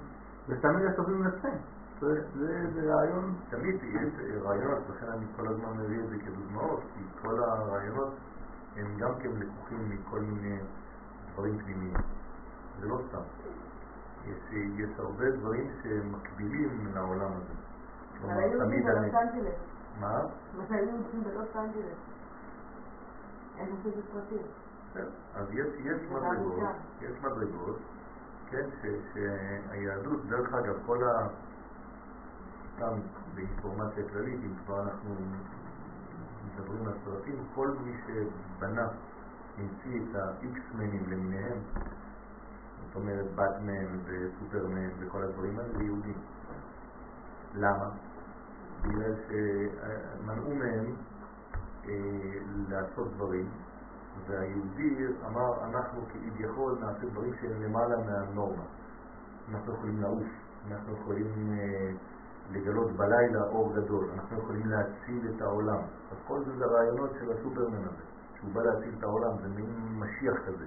ותמיד הסרטים מנצחים. זה רעיון, תמיד יש רעיונות, לכן אני כל הזמן מביא את זה כדוגמאות, כי כל הרעיונות הם גם כן לקוחים מכל מיני דברים פנימיים. זה לא סתם. יש, יש הרבה דברים שמקבילים לעולם הזה. אבל היו אני... בלוס אנג'לס. מה? אבל היו יהודים בלוס אנג'לס. הם עושים בסרטים. כן, אז יש, מדרגות, יש מדרגות, כן, שהיהדות, דרך אגב, כל ה... סתם באינפורמציה כללית, אם כבר אנחנו מדברים על סרטים, כל מי שבנה, המציא את ה-X-מנים למיניהם, זאת אומרת באטמן וסופרמן וכל הדברים האלה, זה יהודים. למה? בגלל שמנעו מהם אה, לעשות דברים, והיהודי אמר, אנחנו כביכול נעשה דברים שהם למעלה מהנורמה. אנחנו יכולים לעוף, אנחנו יכולים אה, לגלות בלילה אור גדול, אנחנו יכולים להציל את העולם. אז כל זה זה הרעיונות של הסופרמן הזה, שהוא בא להציל את העולם, זה מין משיח כזה.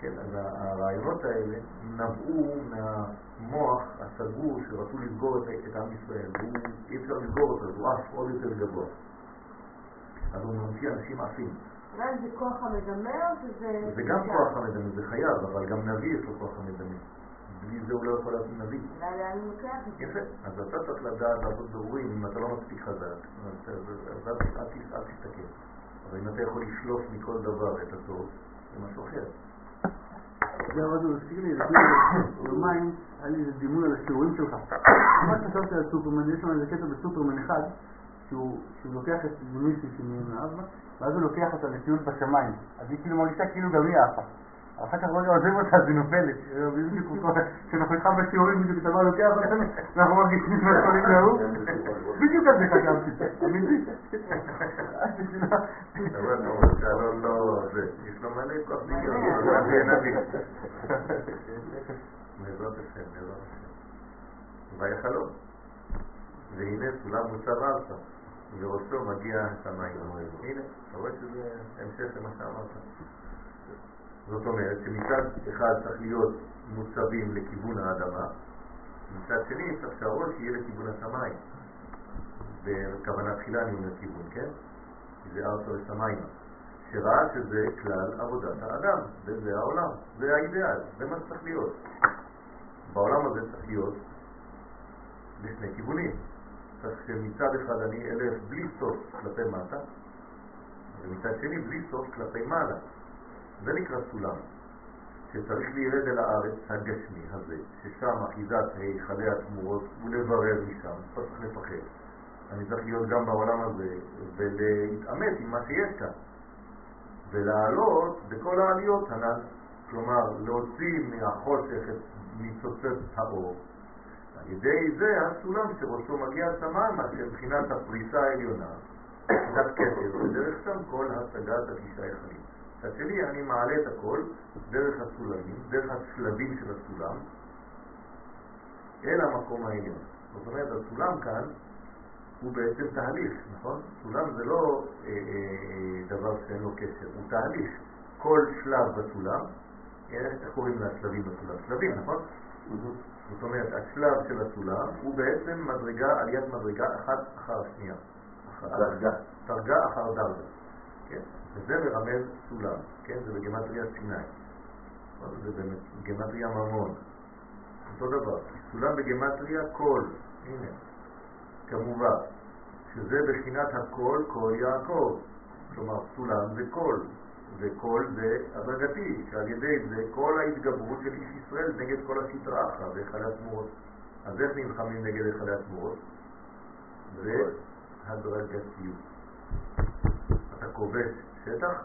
כן, אז הרעיונות האלה נבעו מהמוח הסגור שרצו לסגור את, את עם ישראל, והוא, אי אפשר לסגור אותו, הוא עף עוד יותר גבוה. אז הוא ממציא אנשים עפים. זה כוח המדמה או שזה... זה גם כוח המדמה, זה חייב, אבל גם נביא יש לו כוח המדמה. בלי זה הוא לא יכול להיות נביא. אולי לאן הוא לוקח את זה? יפה, אז אתה צריך לדעת לעשות בירורים אם אתה לא מספיק חזק, אז אל תסתכל. אבל אם אתה יכול לשלוף מכל דבר את הטוב, זה משהו אחר. זה עוד הוא הזכיר לי, לפני יומיים היה לי איזה דימוי על השיעורים שלך. ממש חשבתי על סופרמן, יש שם איזה קטע בסופרמן אחד, שהוא לוקח את מישהי בה, ואז הוא לוקח אותה לטיול בשמיים. אז היא כאילו מרגישה כאילו גם היא עפה. אחר כך רגע עוזב אותה, אז היא נופלת. בדיוק, כשאנחנו איתך בשיעורים, בדיוק אתה בא לוקח אותנו, אנחנו מרגישים נכונים להוא. בדיוק על זה חשבתי, אמיתי. לא, לא, יש לו מלא כוח נביא. בעזרת השם, בעזרת השם. ויחלום. והנה סולם מוצב ארצה, וראשו מגיע השמיים. הנה, אתה רואה שזה המשך למה שאמרת. זאת אומרת שמצד אחד צריך להיות מוצבים לכיוון האדמה, מצד שני צריך שהראש יהיה לכיוון השמיים. בכוונה תחילה אני אומר כיוון, כן? כי זה ארצו לשמיים. שראה שזה כלל עבודת האדם, וזה העולם, זה האידאל, זה מה שצריך להיות. בעולם הזה צריך להיות בשני כיוונים. צריך שמצד אחד אני אלך בלי סוף כלפי מטה, ומצד שני בלי סוף כלפי מעלה. זה נקרא סולם, שצריך לירד אל הארץ הגשמי הזה, ששם אחיזת היכלי התמורות ולברר משם, לא צריך לפחד. אני צריך להיות גם בעולם הזה ולהתעמת עם מה שיש כאן, ולעלות בכל העליות הנ"ל, כלומר להוציא מהחושך את ניצוצת האור. על ידי זה הסולם שראשו מגיע השמיים, מבחינת הפריסה העליונה, מבחינת כתר, ודרך שם כל השגת השישה יחלים. מצד שני אני מעלה את הכל דרך הסולמים, דרך השלבים של הסולם, אל המקום העליון. זאת אומרת, הסולם כאן הוא בעצם תהליך, נכון? סולם זה לא אה, אה, דבר שאין לו קשר, הוא תהליך. כל שלב בסולם, איך קוראים לשלבים בסולם? שלבים, נכון? זאת אומרת, השלב של הסולם הוא בעצם מדרגה, עליית מדרגה אחת אחר השנייה. דרגה. דרגה אחר דרגה. כן? וזה מרמז סולם, כן? זה בגמטריה סיני. זה בגמטריה ממון. אותו דבר. סולם בגמטריה קול. הנה. כמובן. שזה בחינת הכל, כל יעקב. כלומר, סולם זה קול. וקול זה הדרגתי, שעל ידי זה כל ההתגברות של איש ישראל נגד כל הסטרא אחרא והיכלי התמורות. אז איך נלחמים נגד היכלי התמורות? זה הדרגתיות. אתה כובש שטח,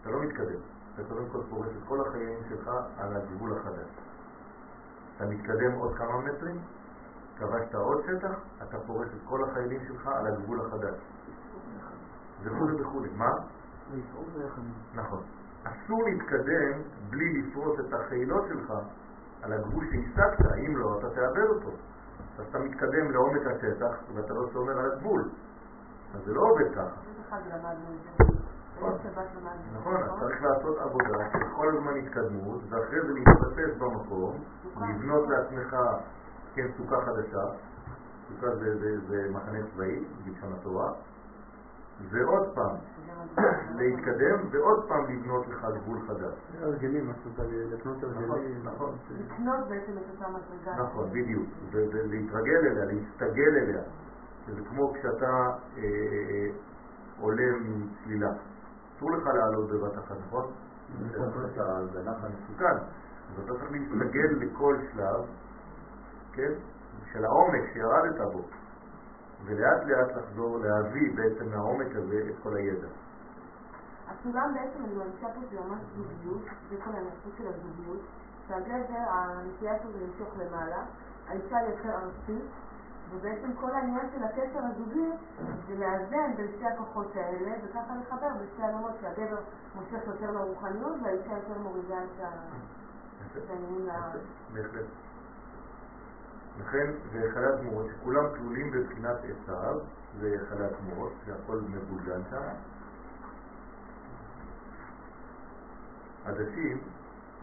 אתה לא מתקדם. אתה קודם כל פורס את כל החיים שלך על הגבול החדש. אתה מתקדם עוד כמה מטרים, כבשת עוד שטח, אתה פורס את כל החיילים שלך על הגבול החדש. וכולי וכולי. מה? נכון. אסור להתקדם בלי לפרוס את החילות שלך על הגבול שהשגת, אם לא, אתה תאבד אותו. אז אתה מתקדם לעומק השטח ואתה לא שומר על הגבול. אז זה לא עובד ככה. נכון, אז צריך לעשות עבודה של כל הזמן התקדמות, ואחרי זה להתבסס במקום, לבנות לעצמך, כן, סוכה חדשה, סוכה זה, זה, זה מחנה צבאי, בלשון התורה, ועוד פעם להתקדם, ועוד פעם לבנות לך גבול חדש. הרגלים, מה שאתה לקנות הרגלים. נכון, לקנות בעצם את אותה מדרגה. נכון, בדיוק. ולהתרגל אליה, להסתגל אליה. זה כמו כשאתה אה, אה, עולה מצלילה. אסור לך לעלות בבת אחת, נכון? זה נחל מסוכן. אז אתה צריך להסתגל לכל שלב, כן? של העומק שירדת בו. ולאט לאט לחזור להביא בעצם מהעומק הזה את כל הידע. הסולם בעצם, אני מרגישה פה שזה ממש זוגיות, זה כל הנפות של הזוגיות, שהגבר, הנטייה שלו זה למשוך למעלה, האישה יותר ארצית, ובעצם כל העניין של הקשר הזוגי זה לאזן בין שתי הכוחות האלה, וככה לחבר בין שתי העולמות, שהגבר מושך יותר לרוחניות והאישה יותר מורידה את העניינים לארץ. בהחלט. לכן זה היכלי התמורות שכולם כלולים בבחינת עשיו, זה היכלי התמורות, שהכל מבולגן שם. עדשים,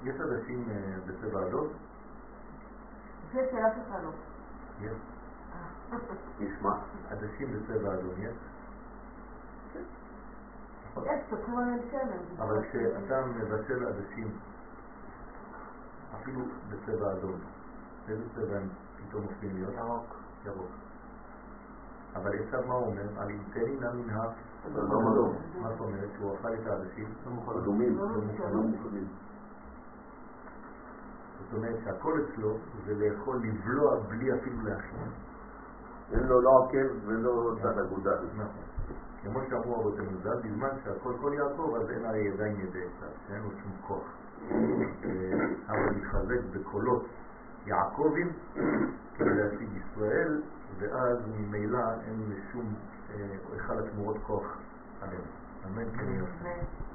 יש עדשים אה, בצבע אדום? זה שאלה שלך לא. יש. נשמע. עדשים בצבע אדום יש? יש, סופרים עליהם שמן. אבל כשאתה מבשל עדשים, אפילו בצבע אדום, איזה צבע הם פתאום הופכים להיות? ירוק. ירוק. אבל עשיו מה הוא אומר? על יתני נא מנהג. אדום אדום. מה זאת אומרת? שהוא אכל את העדשים? אדומים. לא לא. זאת אומרת שהכל אצלו זה לאכול, לבלוע בלי אפילו להכין. אין לו לא עקב ולא צד אגודל. נכון. כמו שאמרו אבותינו ז"ל, בזמן שהכל כל יעקב, אז אין הרי ידיים ידי עשיו, שאין לו שום כוח. אה, אבל להתחזק בקולות יעקבים כדי להשיג ישראל, ואז ממילא אין לשום אה, היכל התמורות כוח כן יהיה. אמן.